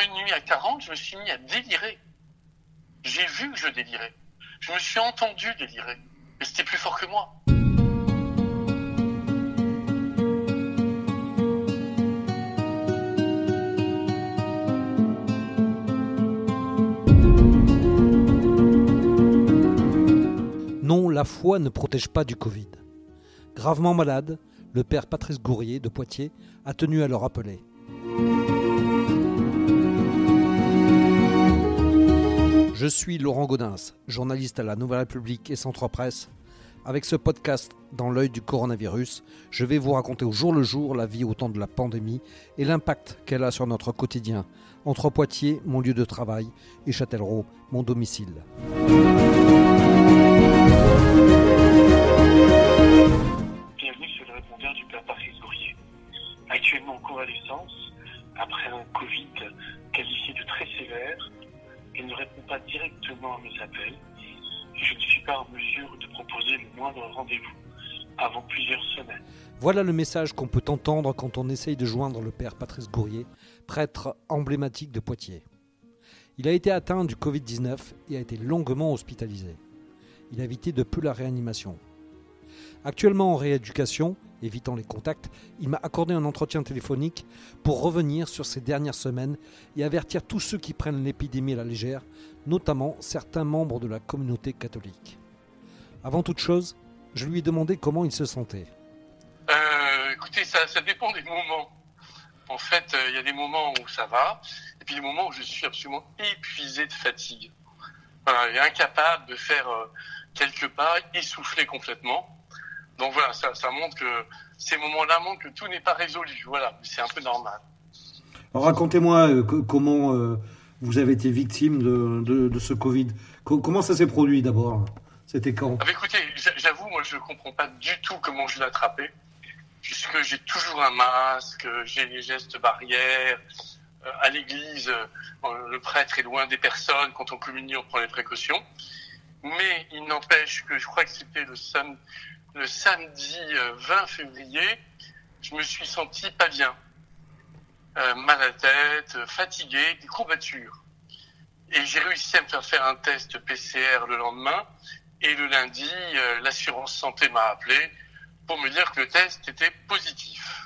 une nuit à 40, je me suis mis à délirer. J'ai vu que je délirais. Je me suis entendu délirer. Mais c'était plus fort que moi. Non, la foi ne protège pas du Covid. Gravement malade, le père Patrice Gourrier de Poitiers a tenu à le rappeler. Je suis Laurent Gaudens, journaliste à la Nouvelle République et Centre Presse. Avec ce podcast dans l'œil du coronavirus, je vais vous raconter au jour le jour la vie au temps de la pandémie et l'impact qu'elle a sur notre quotidien, entre Poitiers, mon lieu de travail, et Châtellerault, mon domicile. Bienvenue sur le répondeur du père Patrice. Actuellement en convalescence, après un Covid qualifié de très sévère, il ne répond pas directement à mes appels je ne suis pas en mesure de proposer le moindre rendez-vous avant plusieurs semaines. Voilà le message qu'on peut entendre quand on essaye de joindre le père Patrice Gourrier, prêtre emblématique de Poitiers. Il a été atteint du Covid-19 et a été longuement hospitalisé. Il a évité de peu la réanimation. Actuellement en rééducation, évitant les contacts, il m'a accordé un entretien téléphonique pour revenir sur ces dernières semaines et avertir tous ceux qui prennent l'épidémie à la légère, notamment certains membres de la communauté catholique. Avant toute chose, je lui ai demandé comment il se sentait. Euh, écoutez, ça, dépend des moments. En fait, euh, il y a des moments où ça va, et puis des moments où je suis absolument épuisé de fatigue. Voilà, et incapable de faire euh, quelques pas, essoufflé complètement. Donc voilà, ça, ça montre que ces moments-là montrent que tout n'est pas résolu. Voilà, c'est un peu normal. Racontez-moi euh, co- comment euh, vous avez été victime de, de- de ce Covid. Co- comment ça s'est produit d'abord? C'était quand? Ah bah écoutez, j'a- j'avoue, moi je ne comprends pas du tout comment je l'ai attrapé, puisque j'ai toujours un masque, j'ai les gestes barrières. Euh, à l'église, le prêtre est loin des personnes. Quand on communie, on prend les précautions. Mais il n'empêche que je crois que c'était le, sam- le samedi euh, 20 février, je me suis senti pas bien. Euh, mal à la tête, euh, fatigué, des courbatures. Et j'ai réussi à me faire faire un test PCR le lendemain. Et le lundi, euh, l'assurance santé m'a appelé pour me dire que le test était positif.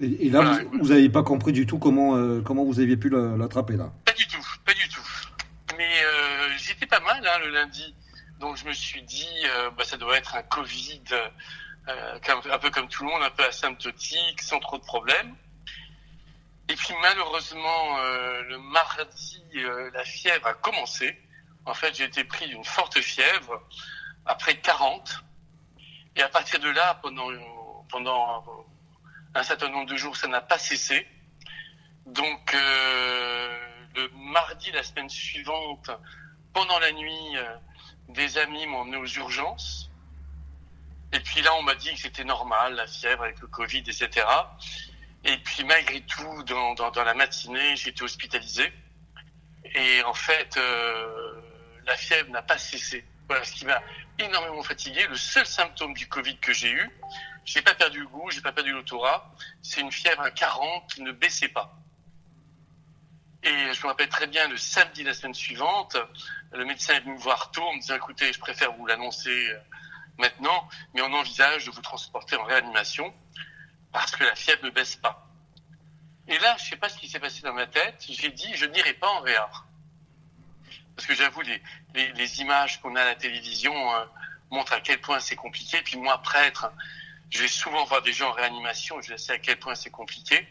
Et, et là, Voilà. vous n'avez pas compris du tout comment, euh, comment vous aviez pu la- l'attraper là? Pas du tout, pas du tout. Mais euh, j'étais pas mal hein, le lundi. Donc je me suis dit, euh, bah, ça doit être un Covid, euh, un peu comme tout le monde, un peu asymptotique, sans trop de problèmes. Et puis malheureusement, euh, le mardi, la fièvre a commencé. En fait, j'ai été pris d'une forte fièvre après 40. Et à partir de là, pendant, pendant un certain nombre de jours, ça n'a pas cessé. Donc le mardi, la semaine suivante, pendant la nuit, des amis m'ont emmené aux urgences. Et puis là, on m'a dit que c'était normal, la fièvre avec le Covid, etc. Et puis malgré tout, dans, la matinée, j'ai été hospitalisé. Et en fait, euh, la fièvre n'a pas cessé. Voilà, ce qui m'a énormément fatigué. Le seul symptôme du Covid que j'ai eu, j'ai pas perdu le goût, j'ai pas perdu l'odorat. C'est une fièvre à 40 qui ne baissait pas. Et je me rappelle très bien le samedi la semaine suivante, le médecin est venu me voir tôt en me disant écoutez, je préfère vous l'annoncer euh, maintenant, mais on envisage de vous transporter en réanimation parce que la fièvre ne baisse pas. Et là, je sais pas ce qui s'est passé dans ma tête, j'ai dit je n'irai pas en réa. Parce que j'avoue, les images qu'on a à la télévision euh, montrent à quel point c'est compliqué. Puis moi, prêtre, je vais souvent voir des gens en réanimation, je sais à quel point c'est compliqué.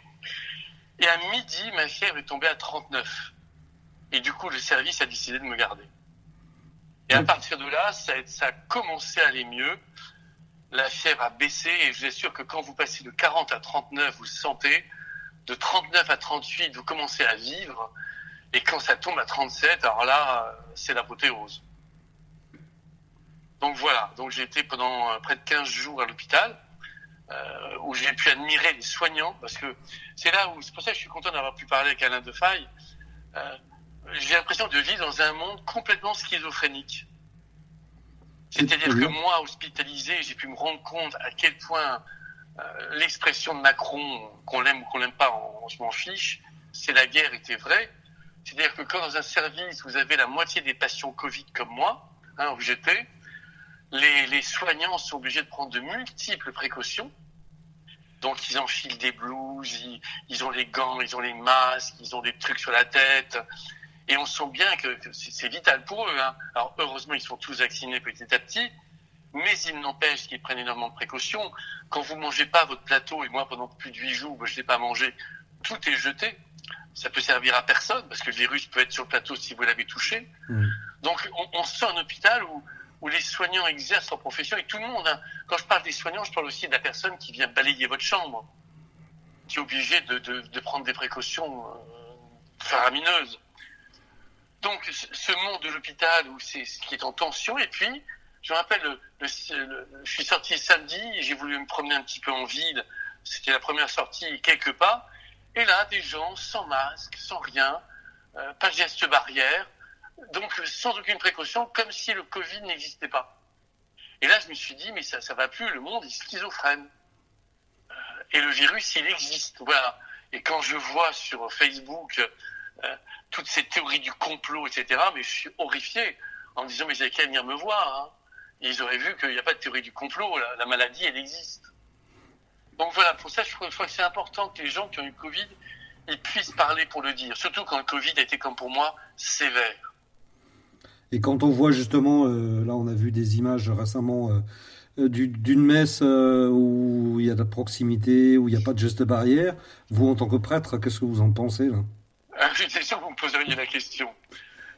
Et à midi, ma fièvre est tombée à 39. Et du coup, le service a décidé de me garder. Et à partir de là, ça, a- ça a commencé à aller mieux. La fièvre a baissé et je vous assure que quand vous passez de 40 à 39, vous le sentez. De 39 à 38, vous commencez à vivre. Et quand ça tombe à 37, alors là, c'est l'apothéose. Donc voilà, donc j'ai été pendant euh, près de 15 jours à l'hôpital, euh, où j'ai pu admirer les soignants, parce que c'est là où, c'est pour ça que je suis content d'avoir pu parler avec Alain Defaille. Euh, j'ai l'impression de vivre dans un monde complètement schizophrénique. C'est-à-dire que moi, hospitalisé, j'ai pu me rendre compte à quel point euh, l'expression de Macron, qu'on l'aime ou qu'on l'aime pas, on, on se m'en fiche, c'est la guerre était vrai. C'est-à-dire que quand dans un service, vous avez la moitié des patients Covid comme moi, hein, où j'étais, les, les soignants sont obligés de prendre de multiples précautions. Donc ils enfilent des blouses, ils, ils, ont les gants, ils ont les masques, ils ont des trucs sur la tête. Et on sent bien que, que c'est vital pour eux. Hein. Alors heureusement, ils sont tous vaccinés petit à petit, mais il n'empêche qu'ils prennent énormément de précautions. Quand vous mangez pas votre plateau, et moi pendant plus de huit jours, je n'ai pas mangé, tout est jeté. Ça peut servir à personne parce que le virus peut être sur le plateau si vous l'avez touché. Mmh. Donc on, on sent un hôpital où, où les soignants exercent leur profession et tout le monde. Hein. Quand je parle des soignants, je parle aussi de la personne qui vient balayer votre chambre, qui est obligée de, de, de prendre des précautions euh, faramineuses. Donc ce monde de l'hôpital où c'est ce qui est en tension et puis je me rappelle, le, le, je suis sorti samedi, j'ai voulu me promener un petit peu en ville. C'était la première sortie, quelques pas. Et là, des gens sans masque, sans rien, euh, pas de geste barrière, donc sans aucune précaution, comme si le Covid n'existait pas. Et là, je me suis dit, mais ça, ça va plus, le monde est schizophrène. Euh, et le virus, il existe, voilà. Et quand je vois sur Facebook toutes ces théories du complot, etc., mais je suis horrifié en me disant, mais j'ai qu'à venir me voir. Hein ils auraient vu qu'il n'y a pas de théorie du complot, la, la, maladie, elle existe. Donc voilà, pour ça, je crois, que c'est important que les gens qui ont eu Covid, ils puissent parler pour le dire, surtout quand le Covid a été, comme pour moi, sévère. Et quand on voit justement, euh, là on a vu des images récemment euh, euh d'une messe où il y a de la proximité, où il n'y a pas de geste barrière, vous en tant que prêtre, qu'est-ce que vous en pensez là? Ah, J'étais sûr que vous me poseriez la question.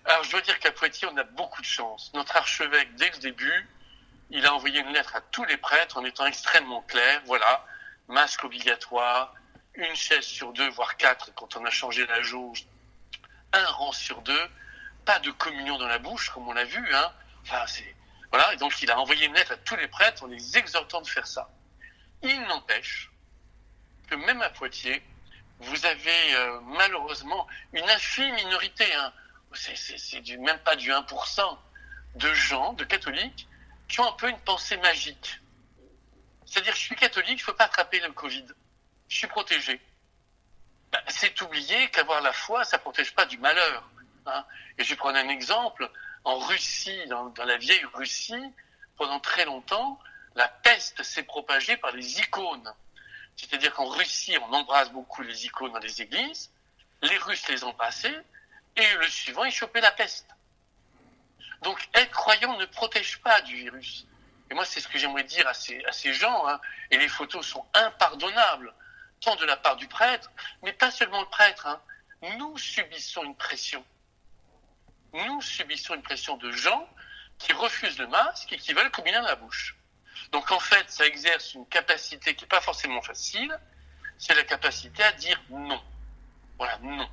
Alors, je dois dire qu'à Poitiers, on a beaucoup de chance. Notre archevêque, dès le début, il a envoyé une lettre à tous les prêtres en étant extrêmement clair. Voilà, masque obligatoire, une chaise sur deux, voire quatre quand on a changé la jauge, un rang sur deux, pas de communion dans la bouche, comme on l'a vu. Hein. Enfin, c'est voilà. Et donc, il a envoyé une lettre à tous les prêtres en les exhortant de faire ça. Il n'empêche que même à Poitiers, vous avez euh, malheureusement une infime minorité. Hein, c'est même pas du 1% de gens, de catholiques, qui ont un peu une pensée magique. C'est-à-dire, je suis catholique, je ne peux pas attraper le Covid. Je suis protégé. Ben, c'est oublier qu'avoir la foi, ça ne protège pas du malheur. Hein. Et je vais prendre un exemple. En Russie, dans la vieille Russie, pendant très longtemps, la peste s'est propagée par les icônes. C'est-à-dire qu'en Russie, on embrasse beaucoup les icônes dans les églises. Les Russes les embrassaient et le suivant, il chopait la peste. Donc, être croyant ne protège pas du virus. Et moi, c'est ce que j'aimerais dire à ces, gens. Hein. Et les photos sont impardonnables, tant de la part du prêtre, mais pas seulement le prêtre. Hein. Nous subissons une pression. Nous subissons une pression de gens qui refusent le masque et qui veulent dans la bouche. Donc, en fait, ça exerce une capacité qui n'est pas forcément facile. C'est la capacité à dire non. Voilà, non.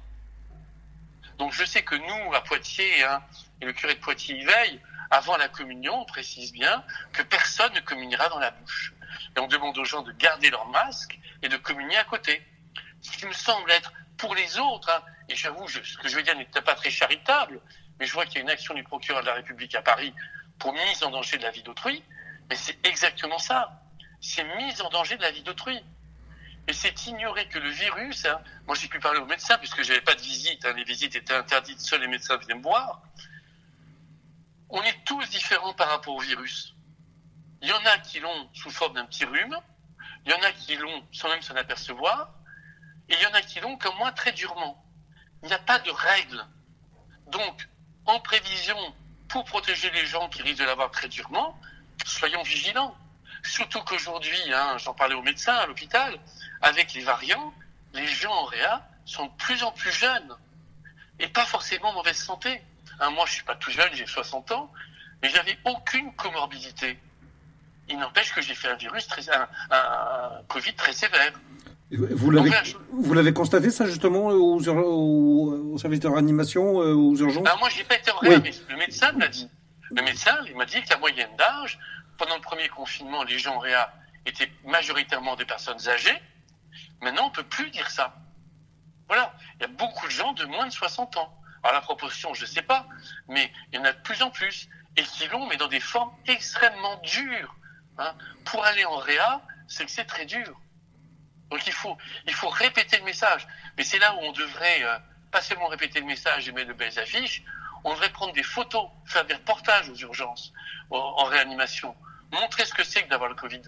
Donc je sais que nous, à Poitiers, hein, et le curé de Poitiers y veille, avant la communion, on précise bien que personne ne communiera dans la bouche. Et on demande aux gens de garder leur masque et de communier à côté. Ce qui me semble être pour les autres, hein, et j'avoue, ce que je veux dire n'est pas très charitable, mais je vois qu'il y a une action du procureur de la République à Paris pour mise en danger de la vie d'autrui, mais c'est exactement ça. C'est mise en danger de la vie d'autrui. Et c'est ignorer que le virus, hein, moi j'ai pu parler aux médecins puisque j'avais pas de visite, hein, les visites étaient interdites, seuls les médecins venaient me voir. On est tous différents par rapport au virus. Il y en a qui l'ont sous forme d'un petit rhume, il y en a qui l'ont sans même s'en apercevoir, et il y en a qui l'ont comme moi très durement. Il n'y a pas de règle. Donc, en prévision, pour protéger les gens qui risquent de l'avoir très durement, soyons vigilants. Surtout qu'aujourd'hui, hein, j'en parlais aux médecins à l'hôpital, avec les variants, les gens en réa sont de plus en plus jeunes et pas forcément mauvaise santé. Hein, moi, je suis pas tout jeune, j'ai 60 ans, mais j'avais aucune comorbidité. Il n'empêche que j'ai fait un virus, très, un, un Covid très sévère. Vous l'avez, vous l'avez constaté ça justement aux, aux, aux services de réanimation, euh, aux urgences? Ben, Moi, j'ai pas été en réa, mais le médecin me l'a dit. Le médecin, il m'a dit que la moyenne d'âge, pendant le premier confinement, les gens en réa étaient majoritairement des personnes âgées. Maintenant, on peut plus dire ça. Voilà, il y a beaucoup de gens de moins de 60 ans. Alors la proportion, je ne sais pas, mais il y en a de plus en plus et qui l'ont, mais dans des formes extrêmement dures. Hein. Pour aller en réa, c'est très dur. Donc il faut, il faut répéter le message. Mais c'est là où on devrait euh, pas seulement répéter le message et mettre de belles affiches, on devrait prendre des photos, faire des reportages aux urgences, en réanimation, montrer ce que c'est que d'avoir le Covid.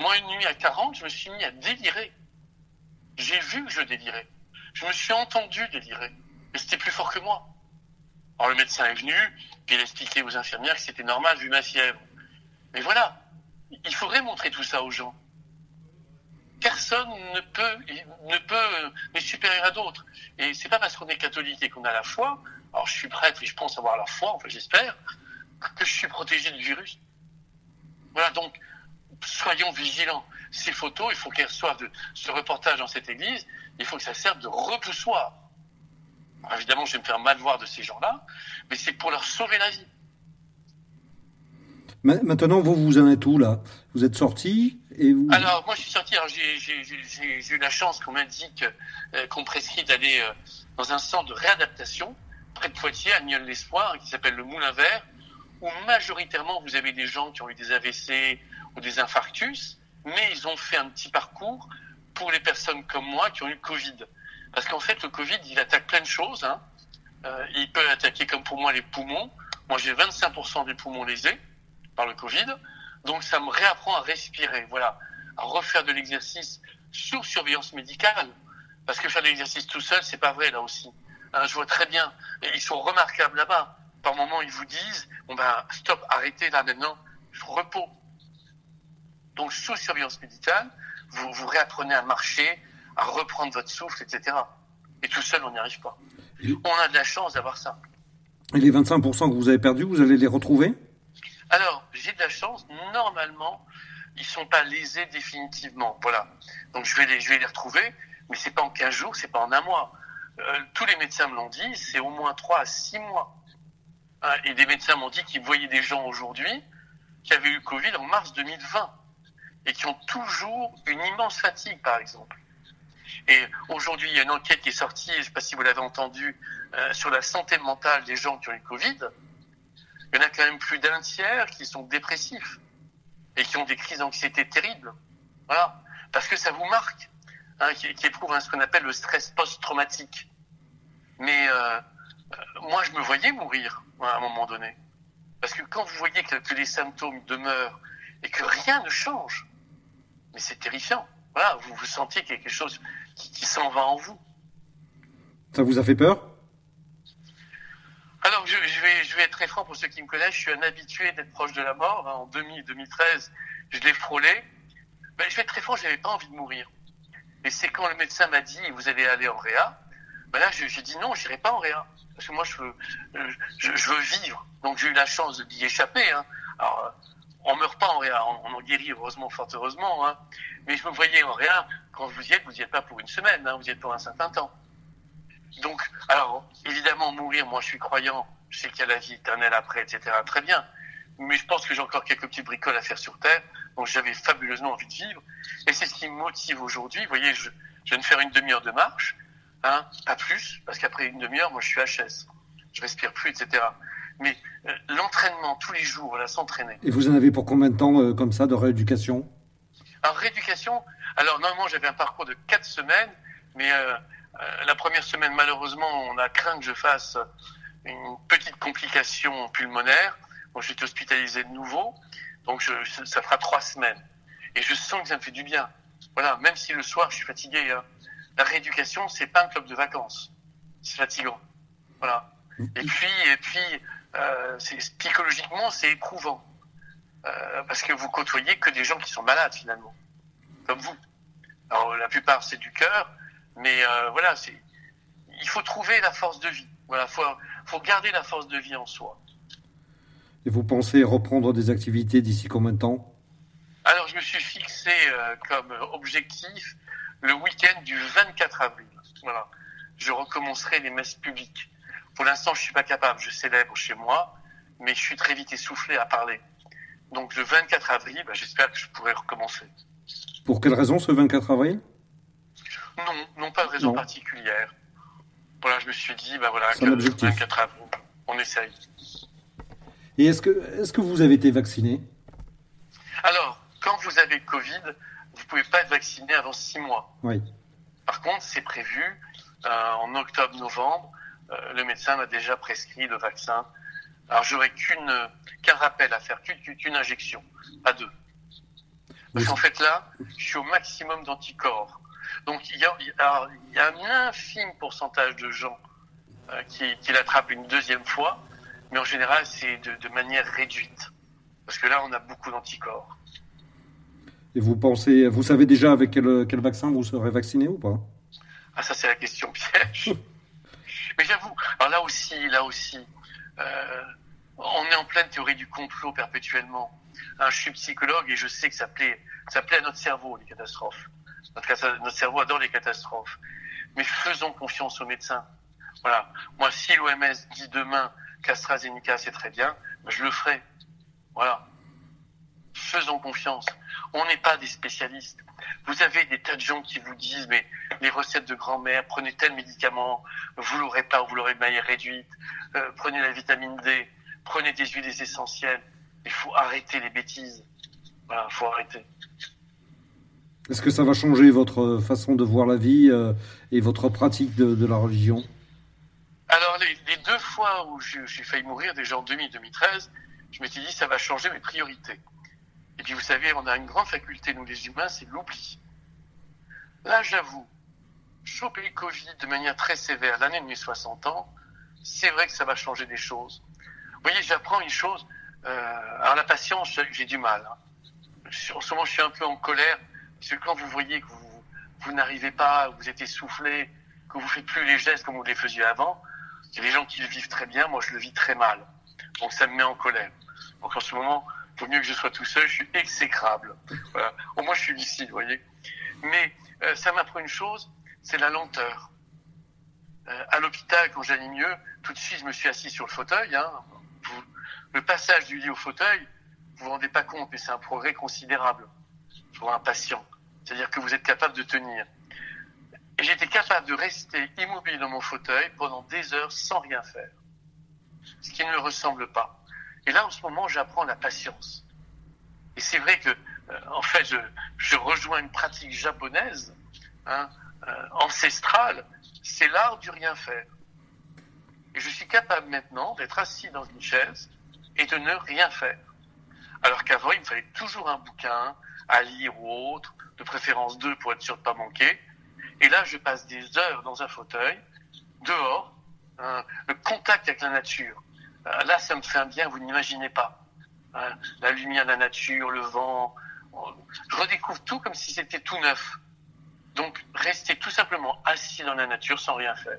Moi, une nuit à 40, je me suis mis à délirer. J'ai vu que je délirais. Je me suis entendu délirer. Mais c'était plus fort que moi. Alors le médecin est venu, puis il a expliqué aux infirmières que c'était normal vu ma fièvre. Mais voilà, il faudrait montrer tout ça aux gens. Personne ne peut, ne peut, n'est supérieur à d'autres. Et c'est pas parce qu'on est catholique et qu'on a la foi, alors je suis prêtre et je pense avoir la foi, enfin j'espère, que je suis protégé du virus. Voilà, donc soyons vigilants. Ces photos, il faut qu'elles reçoivent de ce reportage dans cette église, il faut que ça serve de repoussoir. évidemment, je vais me faire mal voir de ces gens-là, mais c'est pour leur sauver la vie. Maintenant, vous, vous en êtes où là? Vous êtes sorti et vous... Alors, moi, je suis sorti. J'ai eu la chance qu'on m'indique euh, qu'on prescrit d'aller euh, dans un centre de réadaptation près de Poitiers, à Nieul-l'Espoir, qui s'appelle le Moulin Vert, où majoritairement vous avez des gens qui ont eu des AVC ou des infarctus, mais ils ont fait un petit parcours pour les personnes comme moi qui ont eu Covid. Parce qu'en fait, le Covid, il attaque plein de choses. Hein. Euh, il peut attaquer, comme pour moi, les poumons. Moi, j'ai 25% des poumons lésés par le Covid. Donc, ça me réapprend à respirer, voilà, à refaire de l'exercice sous surveillance médicale. Parce que faire de l'exercice tout seul, c'est pas vrai, là aussi. Je vois très bien. Et ils sont remarquables là-bas. Par moment, ils vous disent, bon ben, stop, arrêtez là maintenant, repos. Donc, sous surveillance médicale, vous, vous réapprenez à marcher, à reprendre votre souffle, etc. Et tout seul, on n'y arrive pas. On a de la chance d'avoir ça. Et les 25% que vous avez perdus, vous allez les retrouver? Alors, j'ai de la chance. Normalement, ils sont pas lésés définitivement. Voilà. Donc, je vais les, je vais les retrouver, mais c'est pas en 15 jours, c'est pas en un mois. Euh, tous les médecins me l'ont dit, c'est au moins 3 à 6 mois. Hein, et des médecins m'ont dit qu'ils voyaient des gens aujourd'hui qui avaient eu Covid en mars 2020 et qui ont toujours une immense fatigue, par exemple. Et aujourd'hui, il y a une enquête qui est sortie, je ne sais pas si vous l'avez entendu, euh, sur la santé mentale des gens qui ont eu Covid. Il y en a quand même plus d'un tiers qui sont dépressifs et qui ont des crises d'anxiété terribles. Voilà. Parce que ça vous marque, hein, qui, qui éprouve ce qu'on appelle le stress post-traumatique. Mais euh, euh, moi, je me voyais mourir à un moment donné. Parce que quand vous voyez que, que les symptômes demeurent et que rien ne change, mais c'est terrifiant. Voilà, vous, vous sentiez quelque chose qui, qui s'en va en vous. Ça vous a fait peur? Alors, je, je, vais, je vais être très franc pour ceux qui me connaissent. Je suis un habitué d'être proche de la mort. En 2013, je l'ai frôlé. Ben, je vais être très franc, je n'avais pas envie de mourir. Et c'est quand le médecin m'a dit, vous allez aller en réa, ben là, j'ai dit non, j'irai pas en réa. Parce que moi, je veux, je, veux vivre. Donc, j'ai eu la chance d'y échapper. Hein. Alors, on meurt pas en réa, on, en guérit heureusement, fort heureusement. Hein. Mais je me voyais en réa, quand vous y êtes, vous n'y êtes pas pour une semaine, hein, vous y êtes pour un certain temps. Donc, alors, évidemment, mourir, moi je suis croyant, je sais qu'il y a la vie éternelle après, etc. Très bien. Mais je pense que j'ai encore quelques petits bricoles à faire sur Terre, donc j'avais fabuleusement envie de vivre. Et c'est ce qui me motive aujourd'hui. Vous voyez, je, je viens de faire une demi-heure de marche, hein, pas plus, parce qu'après une demi-heure, moi je suis HS. Je respire plus, etc mais euh, l'entraînement tous les jours, voilà, s'entraîner. Et vous en avez pour combien de temps euh, comme ça de rééducation? En rééducation, alors normalement j'avais un parcours de 4 semaines, mais euh, la première semaine malheureusement on a craint que je fasse une petite complication pulmonaire. Bon, j'ai été hospitalisé de nouveau, donc je, ça fera 3 semaines. Et je sens que ça me fait du bien. Voilà, même si le soir je suis fatigué. Hein. La rééducation, c'est pas un club de vacances. C'est fatigant. Voilà. Et puis, et puis, euh, psychologiquement, c'est éprouvant. Euh, parce que vous côtoyez que des gens qui sont malades finalement, comme vous. Alors la plupart c'est du cœur, mais euh, voilà, c'est il faut trouver la force de vie. Voilà, faut faut garder la force de vie en soi. Et vous pensez reprendre des activités d'ici combien de temps? Alors je me suis fixé euh, comme objectif le week-end du 24 avril. Voilà, je recommencerai les messes publiques. Pour l'instant, je suis pas capable. Je célèbre chez moi, mais je suis très vite essoufflé à parler. Donc le 24 avril, bah, j'espère que je pourrai recommencer. Pour quelle raison ce 24 avril? Non, non pas de raison particulière. Voilà, je me suis dit, bah voilà, que le 24 avril, on essaye. Et est-ce que, est-ce que vous avez été vacciné? Alors, quand vous avez le Covid, vous pouvez pas être vacciné avant six mois. Oui. Par contre, c'est prévu euh, en octobre-novembre. Euh, le médecin m'a déjà prescrit le vaccin. Alors, j'aurai qu'une qu'un rappel à faire, qu'une injection, pas deux. Parce qu'en fait, là, je suis au maximum d'anticorps. Donc, il y, a, il y a un infime pourcentage de gens euh, qui, qui l'attrapent une deuxième fois, mais en général, c'est de, de manière réduite. Parce que là, on a beaucoup d'anticorps. Et vous pensez, vous savez déjà avec quel, quel vaccin vous serez vacciné ou pas? Ah, ça c'est la question piège. Mais j'avoue, alors là aussi, là aussi, euh, on est en pleine théorie du complot perpétuellement. Hein, je suis psychologue et je sais que ça plaît, ça plaît à notre cerveau les catastrophes. Notre, notre cerveau adore les catastrophes. Mais faisons confiance aux médecins. Voilà. Moi, si l'OMS dit demain qu'AstraZeneca c'est très bien, je le ferai. Voilà. Faisons confiance. On n'est pas des spécialistes. Vous avez des tas de gens qui vous disent, mais les recettes de grand-mère, prenez tel médicament, vous l'aurez pas, vous l'aurez manière réduite, euh, prenez la vitamine D, prenez des huiles essentielles. Il faut arrêter les bêtises. Voilà, il faut arrêter. Est-ce que ça va changer votre façon de voir la vie euh, et votre pratique de la religion Alors, les, les, deux fois où j'ai failli mourir, déjà en 2000-2013, je m'étais dit, ça va changer mes priorités. Et puis vous savez, on a une grande faculté, nous les humains, c'est l'oubli. Là, j'avoue, choper le Covid de manière très sévère l'année de mes 60 ans, c'est vrai que ça va changer des choses. Vous voyez, j'apprends une chose. Euh, alors la patience, j'ai du mal. Hein. En ce moment, je suis un peu en colère. Parce que quand vous voyez que vous, vous n'arrivez pas, vous êtes essoufflé, que vous faites plus les gestes comme vous les faisiez avant, il y a des gens qui le vivent très bien, moi je le vis très mal. Donc ça me met en colère. Donc en ce moment, il vaut mieux que je sois tout seul, je suis exécrable. Voilà. Au moins je suis lucide, vous voyez. Mais euh, ça m'apprend une chose, c'est la lenteur. Euh, à l'hôpital, quand j'allais mieux, tout de suite je me suis assis sur le fauteuil. Hein. Vous, le passage du lit au fauteuil, vous vous rendez pas compte, mais c'est un progrès considérable pour un patient. C'est-à-dire que vous êtes capable de tenir. Et j'étais capable de rester immobile dans mon fauteuil pendant des heures sans rien faire. Ce qui ne me ressemble pas. Et là, en ce moment, j'apprends la patience. Et c'est vrai que, euh, en fait, je, je, rejoins une pratique japonaise, hein, euh, ancestrale. C'est l'art du rien faire. Et je suis capable maintenant d'être assis dans une chaise et de ne rien faire. Alors qu'avant, il me fallait toujours un bouquin à lire ou autre, de préférence deux pour être sûr de ne pas manquer. Et là, je passe des heures dans un fauteuil, dehors, hein, le contact avec la nature. Euh, là, ça me fait un bien, vous n'imaginez pas. Hein, la lumière la nature, le vent. Je redécouvre tout comme si c'était tout neuf. Donc, rester tout simplement assis dans la nature sans rien faire.